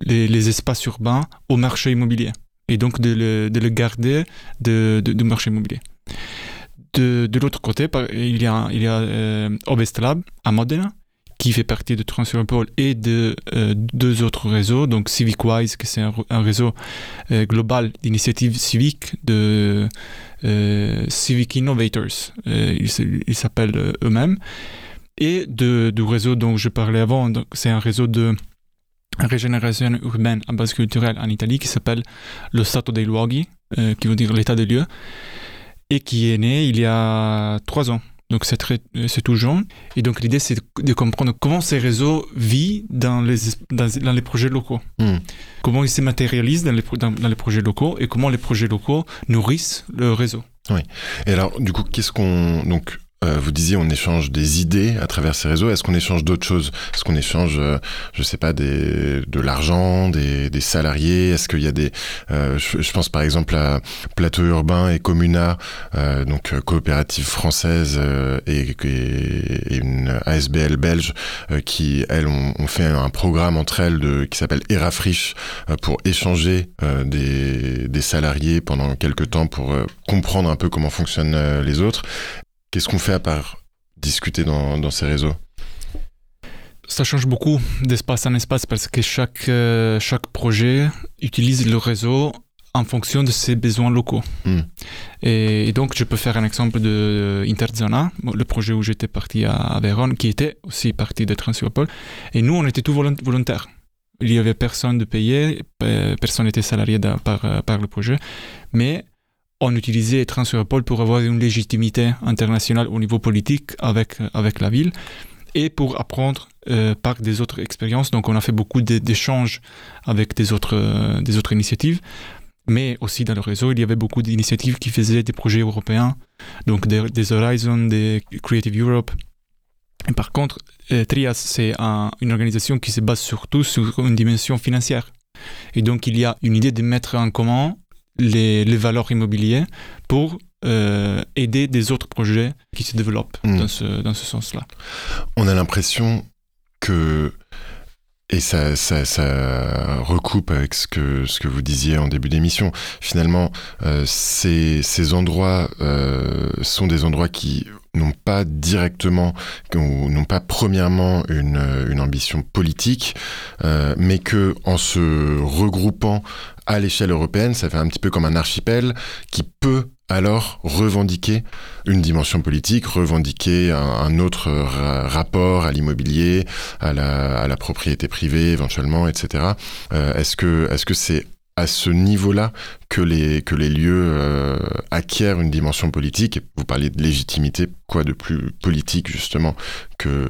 les, espaces urbains au marché immobilier et donc de le, de le garder de, du marché immobilier. De, de l'autre côté, il y a, il y a euh, Lab à Modena qui fait partie de Transeuropol et de euh, deux autres réseaux, donc CivicWise, qui c'est un, réseau euh, global d'initiatives civiques de euh, Civic Innovators, ils s'appellent eux-mêmes, et de, du réseau dont je parlais avant, c'est un réseau de régénération urbaine à base culturelle en Italie qui s'appelle le Stato dei Luoghi, euh, qui veut dire l'état des lieux, et qui est né il y a trois ans. Donc c'est très, c'est tout jeune. Et donc l'idée c'est de comprendre comment ces réseaux vivent dans les, dans, les projets locaux. Hmm. Comment ils se matérialisent dans les, dans, dans les projets locaux et comment les projets locaux nourrissent le réseau. Oui. Et alors, du coup, qu'est-ce qu'on. Donc, euh, vous disiez on échange des idées à travers ces réseaux. Est-ce qu'on échange d'autres choses? Est-ce qu'on échange, euh, je sais pas, des, de l'argent, des, des, salariés? Est-ce qu'il y a des, euh, je, pense par exemple à Plateau Urbain et Comuna, donc coopérative française et, et, une ASBL belge qui elles ont, fait un programme entre elles de, qui s'appelle Erafriche pour échanger des, des salariés pendant quelques temps pour comprendre un peu comment fonctionnent les autres. Qu'est-ce qu'on fait à part discuter dans, dans ces réseaux? Ça change beaucoup d'espace en espace parce que chaque, euh, chaque projet utilise le réseau en fonction de ses besoins locaux. Hmm. Et, donc, je peux faire un exemple de Interzona, le projet où j'étais parti à, Vérone, qui était aussi parti de Transeuropol. Et nous, on était tous volontaires. Il n'y avait personne de payer, personne n'était salarié par, par le projet, mais on utilisait Transeuropol pour avoir une légitimité internationale au niveau politique avec, avec la ville et pour apprendre euh, par des autres expériences. Donc on a fait beaucoup d'échanges avec des autres, euh, des autres initiatives. Mais aussi dans le réseau, il y avait beaucoup d'initiatives qui faisaient des projets européens, donc des, des Horizon, des Creative Europe. Et par contre, euh, Trias, c'est une organisation qui se base surtout sur une dimension financière. Et donc, il y a une idée de mettre en commun les, les valeurs immobilières pour euh, aider des autres projets qui se développent hmm. dans ce, dans ce sens-là. On a l'impression que et ça, ça, ça, recoupe avec ce que, ce que vous disiez en début d'émission. Finalement, euh, ces, ces, endroits euh, sont des endroits qui n'ont pas directement, ou n'ont pas premièrement une, ambition politique, euh, mais que en se regroupant à l'échelle européenne, ça fait un petit peu comme un archipel qui peut alors revendiquer une dimension politique, revendiquer un, autre rapport à l'immobilier, à la, propriété privée éventuellement, etc. Euh, est-ce que est-ce que c'est à ce niveau-là que les, que les lieux euh, acquièrent une dimension politique. Vous parlez de légitimité, quoi de plus politique justement que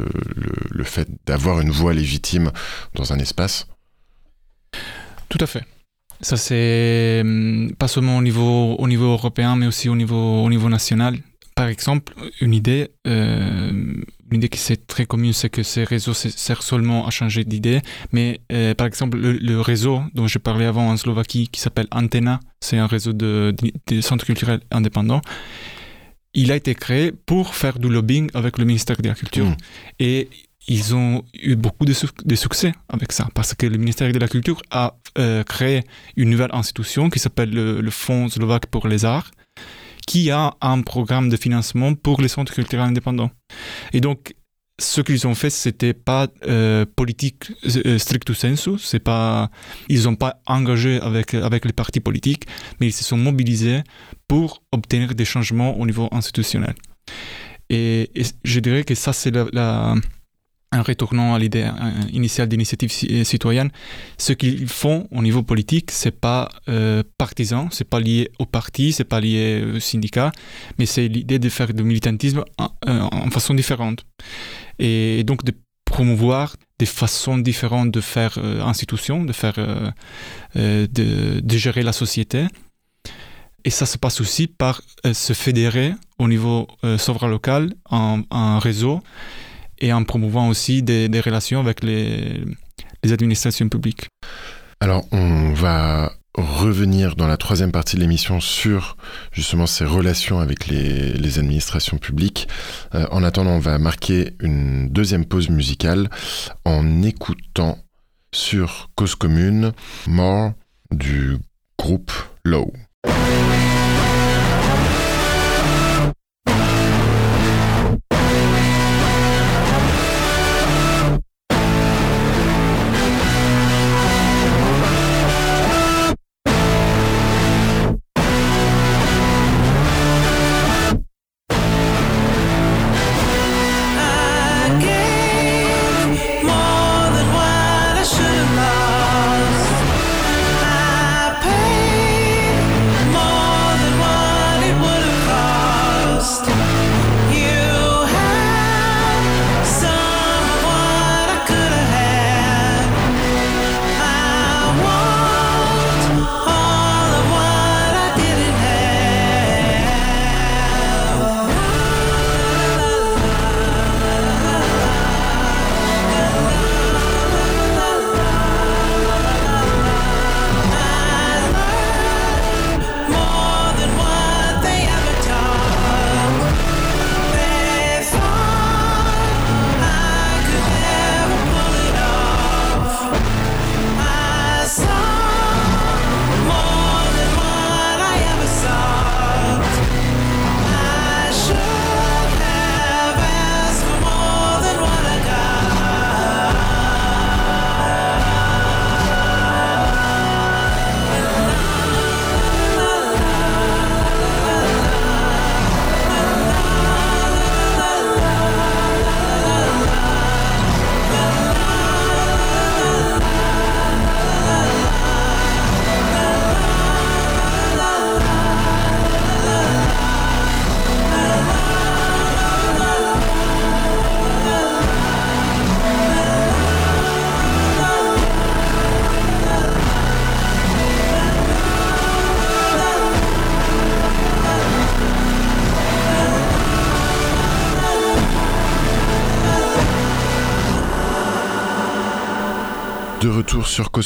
le fait d'avoir une voix légitime dans un espace? Tout à fait. Ça, c'est hum, pas seulement au niveau, au niveau européen, mais aussi au niveau, au niveau national. Par exemple, une idée, euh, une idée qui est très commune, c'est que ces réseaux servent seulement à changer d'idée. Mais euh, par exemple, le, réseau dont je parlais avant en Slovaquie, qui s'appelle Antena, c'est un réseau de, de, centres culturels indépendants. Il a été créé pour faire du lobbying avec le ministère de la Culture. Mmh. Et ils ont eu beaucoup de, succès avec ça, parce que le ministère de la Culture a euh, créé une nouvelle institution qui s'appelle le, Fonds slovaque pour les arts, qui a un programme de financement pour les centres culturels indépendants. Et donc, ce qu'ils ont fait, c'était pas euh, politique euh, stricto sensu, c'est pas, ils n'ont pas engagé avec, avec les partis politiques, mais ils se sont mobilisés pour obtenir des changements au niveau institutionnel. Et, je dirais que ça, c'est la en retournant à l'idée euh, initiale d'initiative euh, citoyenne, ce qu'ils font au niveau politique, c'est pas euh, partisan, c'est pas lié au parti, c'est pas lié au syndicat, mais c'est l'idée de faire du militantisme en, façon différente. Et, donc de promouvoir des façons différentes de faire institution, de faire, de, gérer la société. Et ça se passe aussi par se fédérer au niveau souverain local en réseau et en promouvant aussi des, relations avec les, administrations publiques. Alors, on va revenir dans la troisième partie de l'émission sur justement ces relations avec les, administrations publiques. Euh, en attendant, on va marquer une deuxième pause musicale en écoutant sur Cause Commune More du groupe Low.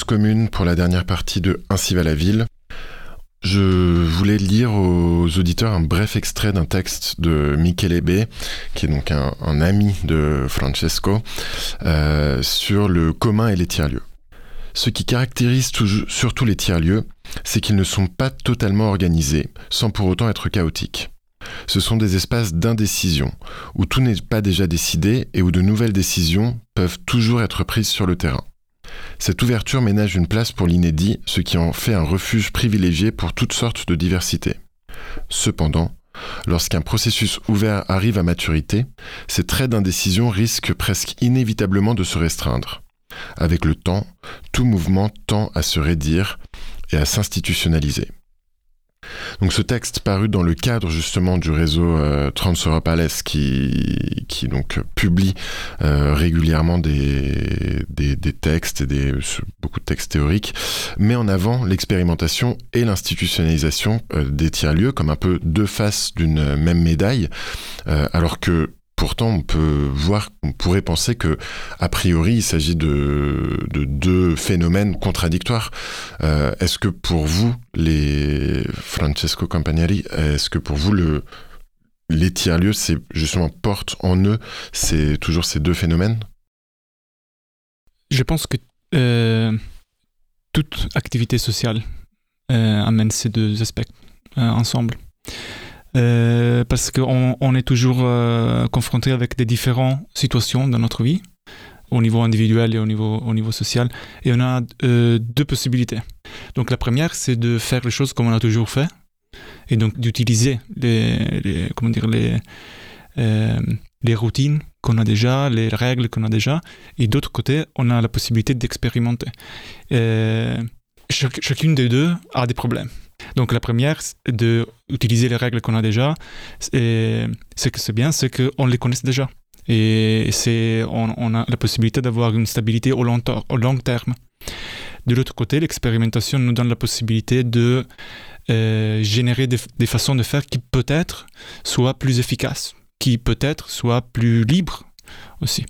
Commune pour la dernière partie de Ainsi va la ville. Je voulais lire aux auditeurs un bref extrait d'un texte de Michele B, qui est donc un, ami de Francesco, euh, sur le commun et les tiers-lieux. Ce qui caractérise surtout les tiers-lieux, c'est qu'ils ne sont pas totalement organisés, sans pour autant être chaotiques. Ce sont des espaces d'indécision, où tout n'est pas déjà décidé et où de nouvelles décisions peuvent toujours être prises sur le terrain. Cette ouverture ménage une place pour l'inédit, ce qui en fait un refuge privilégié pour toutes sortes de diversités. Cependant, lorsqu'un processus ouvert arrive à maturité, ces traits d'indécision risquent presque inévitablement de se restreindre. Avec le temps, tout mouvement tend à se raidir et à s'institutionnaliser. Donc ce texte paru dans le cadre justement du réseau euh, Trans-Europe qui, publie euh, régulièrement des, textes et beaucoup de textes théoriques, met en avant l'expérimentation et l'institutionnalisation euh, des tiers-lieux comme un peu deux faces d'une même médaille, alors que Pourtant, on peut voir, on pourrait penser que, a priori, il s'agit de, deux phénomènes contradictoires. Euh, est-ce que pour vous, les Francesco Campagnari, est-ce que pour vous, le, les tiers-lieux, c'est justement portent en eux, toujours ces deux phénomènes? Je pense que euh, toute activité sociale euh, amène ces deux aspects ensemble. Euh, parce qu'on on est toujours euh, confronté avec des différentes situations dans notre vie, au niveau individuel et au niveau, au niveau social, et on a euh, deux possibilités. Donc la première, c'est de faire les choses comme on a toujours fait, et donc d'utiliser les, comment dire, les, les routines qu'on a déjà, les règles qu'on a déjà, et d'autre côté, on a la possibilité d'expérimenter. chacune des deux a des problèmes. Donc la première, d'utiliser les règles qu'on a déjà, et ce que c'est bien, c'est qu'on les connaisse déjà. Et c'est, on, a la possibilité d'avoir une stabilité au long, terme. De l'autre côté, l'expérimentation nous donne la possibilité de euh, générer des, façons de faire qui peut-être soient plus efficaces, qui peut-être soient plus libres aussi.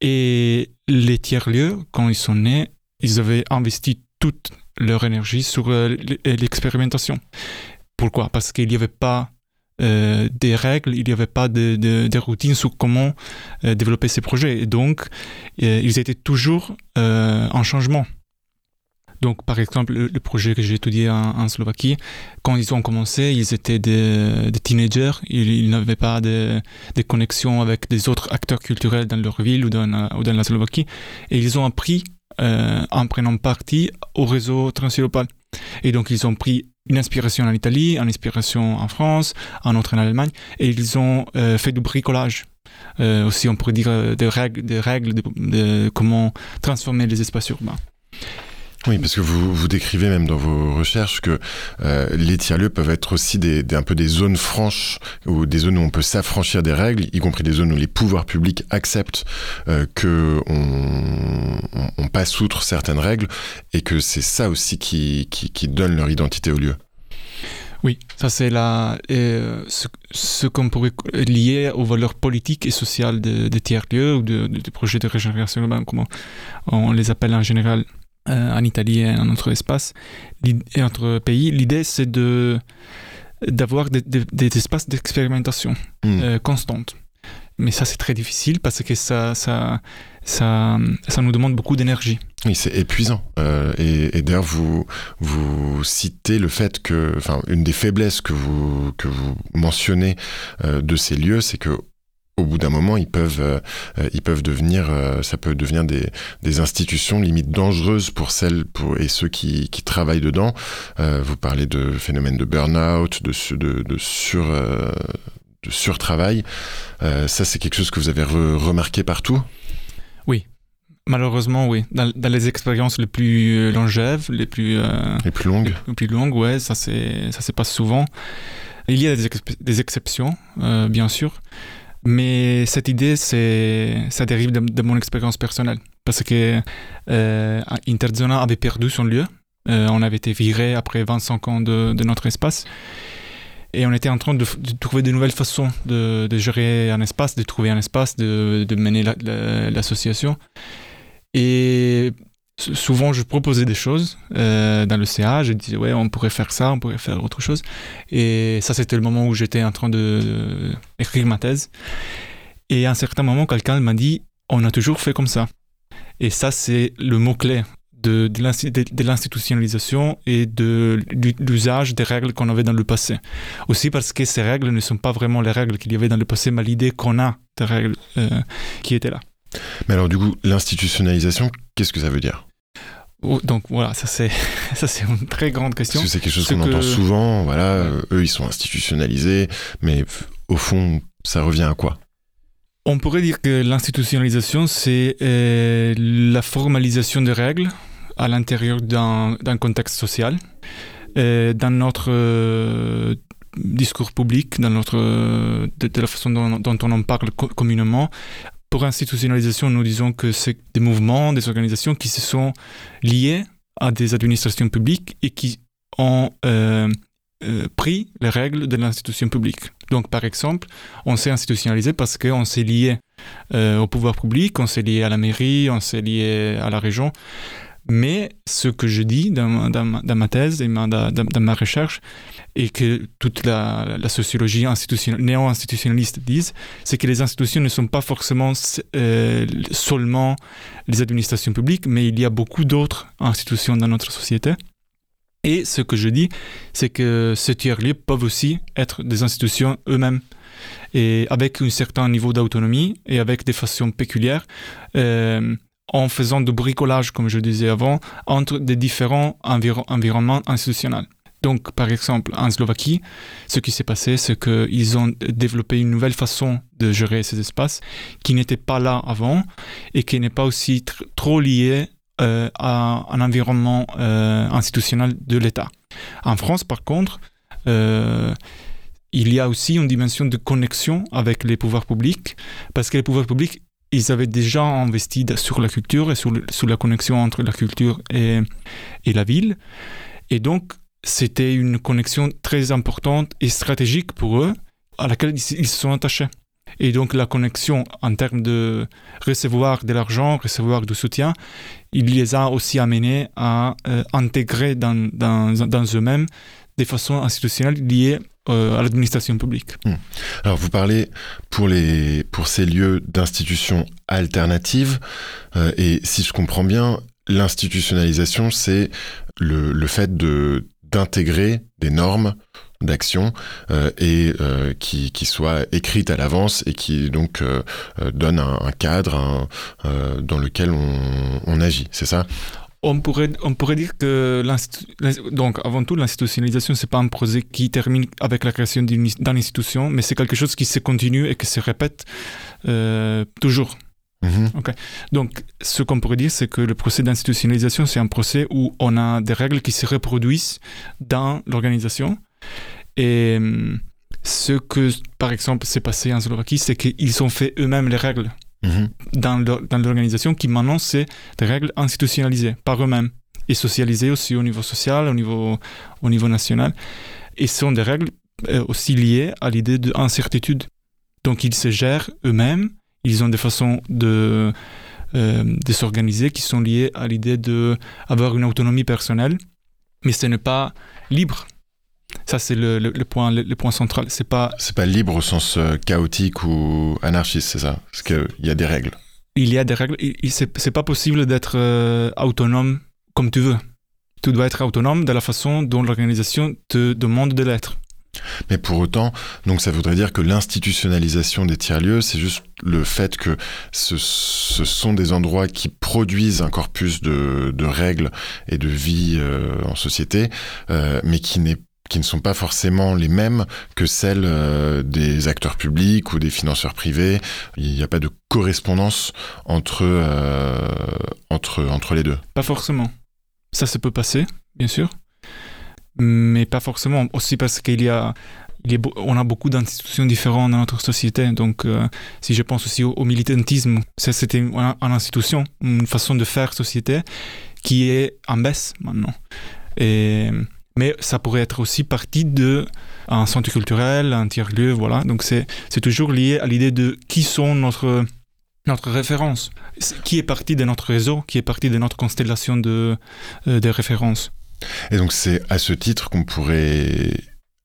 Et les tiers-lieux, quand ils sont nés, ils avaient investi toute leur énergie sur euh, l'expérimentation. Pourquoi? Parce qu'il n'y avait pas euh, des règles, il n'y avait pas de, de, routines sur comment euh, développer ces projets. Et donc, ils étaient toujours en changement. Donc, par exemple, le, projet que j'ai étudié en, Slovaquie, quand ils ont commencé, ils étaient des, teenagers, ils, n'avaient pas de, de, connexion avec des autres acteurs culturels dans leur ville ou dans, la Slovaquie, et ils ont appris en prenant partie au réseau transeuropéen. Et donc, ils ont pris une inspiration en Italie, une inspiration en France, un autre en Allemagne, et ils ont euh, fait du bricolage. Euh, aussi, on pourrait dire des règles, des règles de comment transformer les espaces urbains. Oui, parce que vous, vous décrivez même dans vos recherches que euh, les tiers-lieux peuvent être aussi des, un peu des zones franches ou des zones où on peut s'affranchir des règles, y compris des zones où les pouvoirs publics acceptent euh, que on, passe outre certaines règles et que c'est ça aussi qui, qui, donne leur identité au lieu. Oui, ça c'est là euh, ce, qu'on pourrait lier aux valeurs politiques et sociales des de tiers-lieux ou de, de, projets de régénération urbaine, comme on les appelle en général euh, en Italie et en notre espace et notre pays. L'idée, c'est de d'avoir des, des, espaces d'expérimentation hmm. euh, constante. Mais ça, c'est très difficile parce que ça, ça, ça, ça nous demande beaucoup d'énergie. Oui, c'est épuisant. Euh, et, et d'ailleurs, vous, vous citez le fait que, enfin, une des faiblesses que vous, que vous mentionnez de ces lieux, c'est que au bout d'un moment, ils peuvent, euh, euh, ils peuvent devenir, euh, ça peut devenir des, des, institutions limite dangereuses pour celles pour, et ceux qui, qui travaillent dedans. vous parlez de phénomènes de burn-out, de, de, de, sur, de surtravail. ça, c'est quelque chose que vous avez remarqué partout? Oui, Malheureusement, oui. Dans, dans, les expériences les plus longèves, les plus les plus longues, les plus longues, ouais, ça c'est ça se passe souvent. Il y a des, des exceptions, bien sûr, mais cette idée, c'est, ça dérive de, mon expérience personnelle. Parce que euh, Interzona avait perdu son lieu. Euh, on avait été viré après 25 ans de, de, notre espace. Et on était en train de, trouver de nouvelles façons de, gérer un espace, de trouver un espace, de, mener l'association. et souvent je proposais des choses euh, dans le CA, je disais ouais on pourrait faire ça, on pourrait faire autre chose. Et ça c'était le moment où j'étais en train de écrire ma thèse. Et à un certain moment quelqu'un m'a dit on a toujours fait comme ça. Et ça c'est le mot clé de, de l'institutionnalisation et de l'usage des règles qu'on avait dans le passé. Aussi parce que ces règles ne sont pas vraiment les règles qu'il y avait dans le passé, mais l'idée qu'on a des règles euh, qui étaient là. Mais alors du coup, l'institutionnalisation, qu'est-ce que ça veut dire? Oh, donc voilà, ça c'est [laughs] ça c'est une très grande question. Parce que c'est quelque chose qu'on entend souvent. Voilà, euh, eux ils sont institutionnalisés, mais au fond, ça revient à quoi? On pourrait dire que l'institutionnalisation c'est euh, la formalisation des règles à l'intérieur d'un contexte social. Euh, dans notre discours public, dans notre, de, la façon dont, dont, on en parle communément, pour institutionnalisation, nous disons que c'est des mouvements, des organisations qui se sont liés à des administrations publiques et qui ont euh, euh, pris les règles de l'institution publique. Donc, par exemple, on s'est institutionnalisé parce qu'on s'est lié euh, au pouvoir public, on s'est lié à la mairie, on s'est lié à la région. Mais ce que je dis dans, ma thèse et dans, ma recherche, et que toute la, sociologie néo-institutionnaliste disent, c'est que les institutions ne sont pas forcément euh, seulement les administrations publiques, mais il y a beaucoup d'autres institutions dans notre société. Et ce que je dis, c'est que ces tiers-lieux peuvent aussi être des institutions eux-mêmes et avec un certain niveau d'autonomie et avec des façons péculières. Euh, en faisant du bricolage, comme je disais avant, entre des différents environnements institutionnels. Donc, par exemple, en Slovaquie, ce qui s'est passé, c'est qu'ils ont développé une nouvelle façon de gérer ces espaces qui n'était pas là avant et qui n'est pas aussi trop liée euh, à un environnement euh, institutionnel de l'État. En France, par contre, euh, il y a aussi une dimension de connexion avec les pouvoirs publics, parce que les pouvoirs publics ils avaient déjà investi sur la culture et sur, la connexion entre la culture et, la ville. Et donc, c'était une connexion très importante et stratégique pour eux, à laquelle ils, se sont attachés. Et donc la connexion en termes de recevoir de l'argent, recevoir du soutien, il les a aussi amenés à euh, intégrer dans eux-mêmes des façons institutionnelles liées euh, à l'administration publique. Hmm. Alors vous parlez pour, les, pour ces lieux d'institutions alternatives, euh, et si je comprends bien, l'institutionnalisation, c'est le, le fait de d'intégrer des normes d'action euh, et qui, qui soient écrites à l'avance et qui donc donnent un, un cadre dans lequel on, on agit, c'est ça? On pourrait, on pourrait dire que donc avant tout l'institutionnalisation c'est pas un projet qui termine avec la création d'une institution mais c'est quelque chose qui se continue et qui se répète euh, toujours mhm. Donc, ce qu'on pourrait dire, c'est que le procès d'institutionnalisation, c'est un procès où on a des règles qui se reproduisent dans l'organisation. Et hum, ce que, par exemple, s'est passé en Slovaquie, c'est qu'ils ont fait eux-mêmes les règles. Mhm. dans l'organisation qui maintenant c'est des règles institutionnalisées par eux-mêmes et socialisées aussi au niveau social, au niveau, au niveau national. Et ce sont des règles euh, aussi liées à l'idée d'incertitude. Donc ils se gèrent eux-mêmes, ils ont des façons de, euh, de s'organiser qui sont liées à l'idée d'avoir une autonomie personnelle, mais ce n'est pas libre. Ça, c'est le, le, point, le, point central. C'est pas. C'est pas libre au sens euh, chaotique ou anarchiste, c'est ça? Parce qu'il y a des règles. Il y a des règles. C'est pas possible d'être euh, autonome comme tu veux. Tu dois être autonome de la façon dont l'organisation te demande de l'être. Mais pour autant, donc ça voudrait dire que l'institutionnalisation des tiers-lieux, c'est juste le fait que ce, ce, sont des endroits qui produisent un corpus de, de règles et de vie euh, en société, euh, mais qui n'est qui ne sont pas forcément les mêmes que celles euh, des acteurs publics ou des financeurs privés. Il n'y a pas de correspondance entre, euh, entre, entre les deux. Pas forcément. Ça, se peut passer, bien sûr. Mais pas forcément. Aussi parce qu'il y a, on a beaucoup d'institutions différentes dans notre société. Donc, euh, si je pense aussi au, militantisme, c'était une, une institution, une façon de faire société qui est en baisse maintenant. Et mais ça pourrait être aussi partie de un centre culturel, un tiers-lieu, voilà. Donc c'est toujours lié à l'idée de qui sont notre notre référence, qui est partie de notre réseau, qui est partie de notre constellation de, euh, de références. Et donc c'est à ce titre qu'on pourrait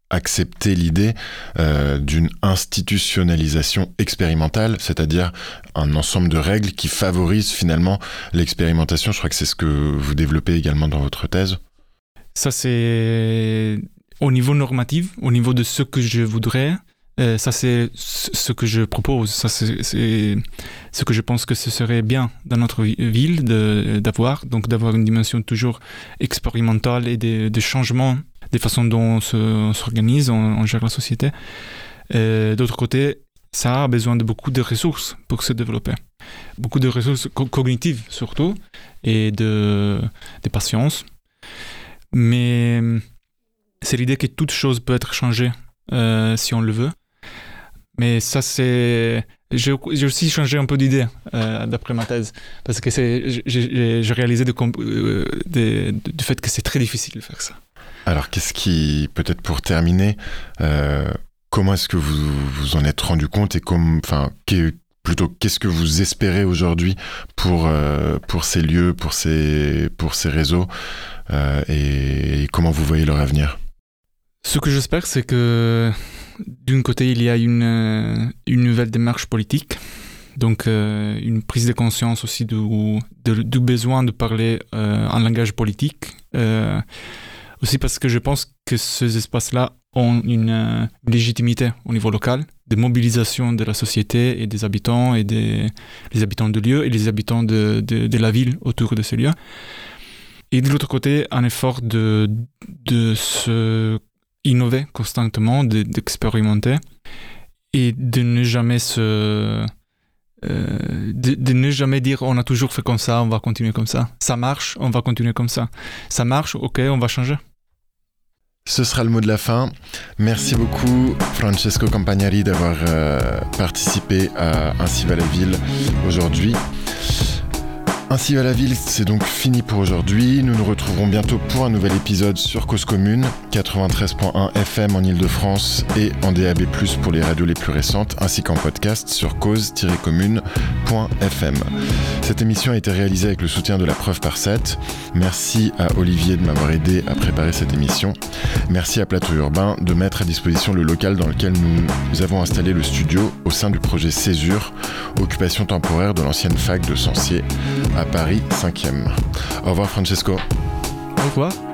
accepter l'idée euh, d'une institutionnalisation expérimentale, c'est-à-dire un ensemble de règles qui favorisent finalement l'expérimentation. Je crois que c'est ce que vous développez également dans votre thèse. Ça, c'est au niveau normatif, au niveau de ce que je voudrais. Euh, ça, c'est ce que je propose. Ça, c'est ce que je pense que ce serait bien dans notre ville d'avoir. Donc, d'avoir une dimension toujours expérimentale et de, de changement des façons dont on s'organise, on, gère la société. D'autre côté, ça a besoin de beaucoup de ressources pour se développer. Beaucoup de ressources cognitives surtout, et de, de patience. Mais c'est l'idée que toute chose peut être changée euh, si on le veut. Mais ça, c'est. J'ai aussi changé un peu d'idée euh, d'après ma thèse. Parce que j'ai réalisé euh, du fait que c'est très difficile de faire ça. Alors, qu'est-ce qui, peut-être pour terminer, euh, comment est-ce que vous vous en êtes rendu compte et comme, plutôt qu'est-ce que vous espérez aujourd'hui pour euh, pour ces lieux, pour ces pour ces réseaux euh, et, comment vous voyez leur avenir? Ce que j'espère, c'est que d'une côté, il y a une une nouvelle démarche politique. Donc une prise de conscience aussi du, du besoin de parler un langage politique aussi parce que je pense que ces espaces-là ont une euh, légitimité au niveau local, de mobilisation de la société et des habitants et des les habitants de lieu et les habitants de, de, la ville autour de ces lieux. Et de l'autre côté, un effort de, de se innover constamment, d'expérimenter et de ne jamais se... Euh, de, ne jamais dire on a toujours fait comme ça, on va continuer comme ça. Ça marche, on va continuer comme ça. Ça marche, ok, on va changer. Ce sera le mot de la fin. Merci beaucoup Francesco Campagnari d'avoir euh, participé à Ainsi va la ville aujourd'hui. Ainsi va la ville, c'est donc fini pour aujourd'hui. Nous nous retrouverons bientôt pour un nouvel épisode sur Cause Commune, 93.1 FM en Ile-de-France et en DAB+, pour les radios les plus récentes, ainsi qu'en podcast sur cause-commune.fm. Cette émission a été réalisée avec le soutien de la preuve par 7. Merci à Olivier de m'avoir aidé à préparer cette émission. Merci à Plateau Urbain de mettre à disposition le local dans lequel nous avons installé le studio au sein du projet Césure, occupation temporaire de l'ancienne fac de Sancier à Paris 5e. Au revoir Francesco. Au revoir.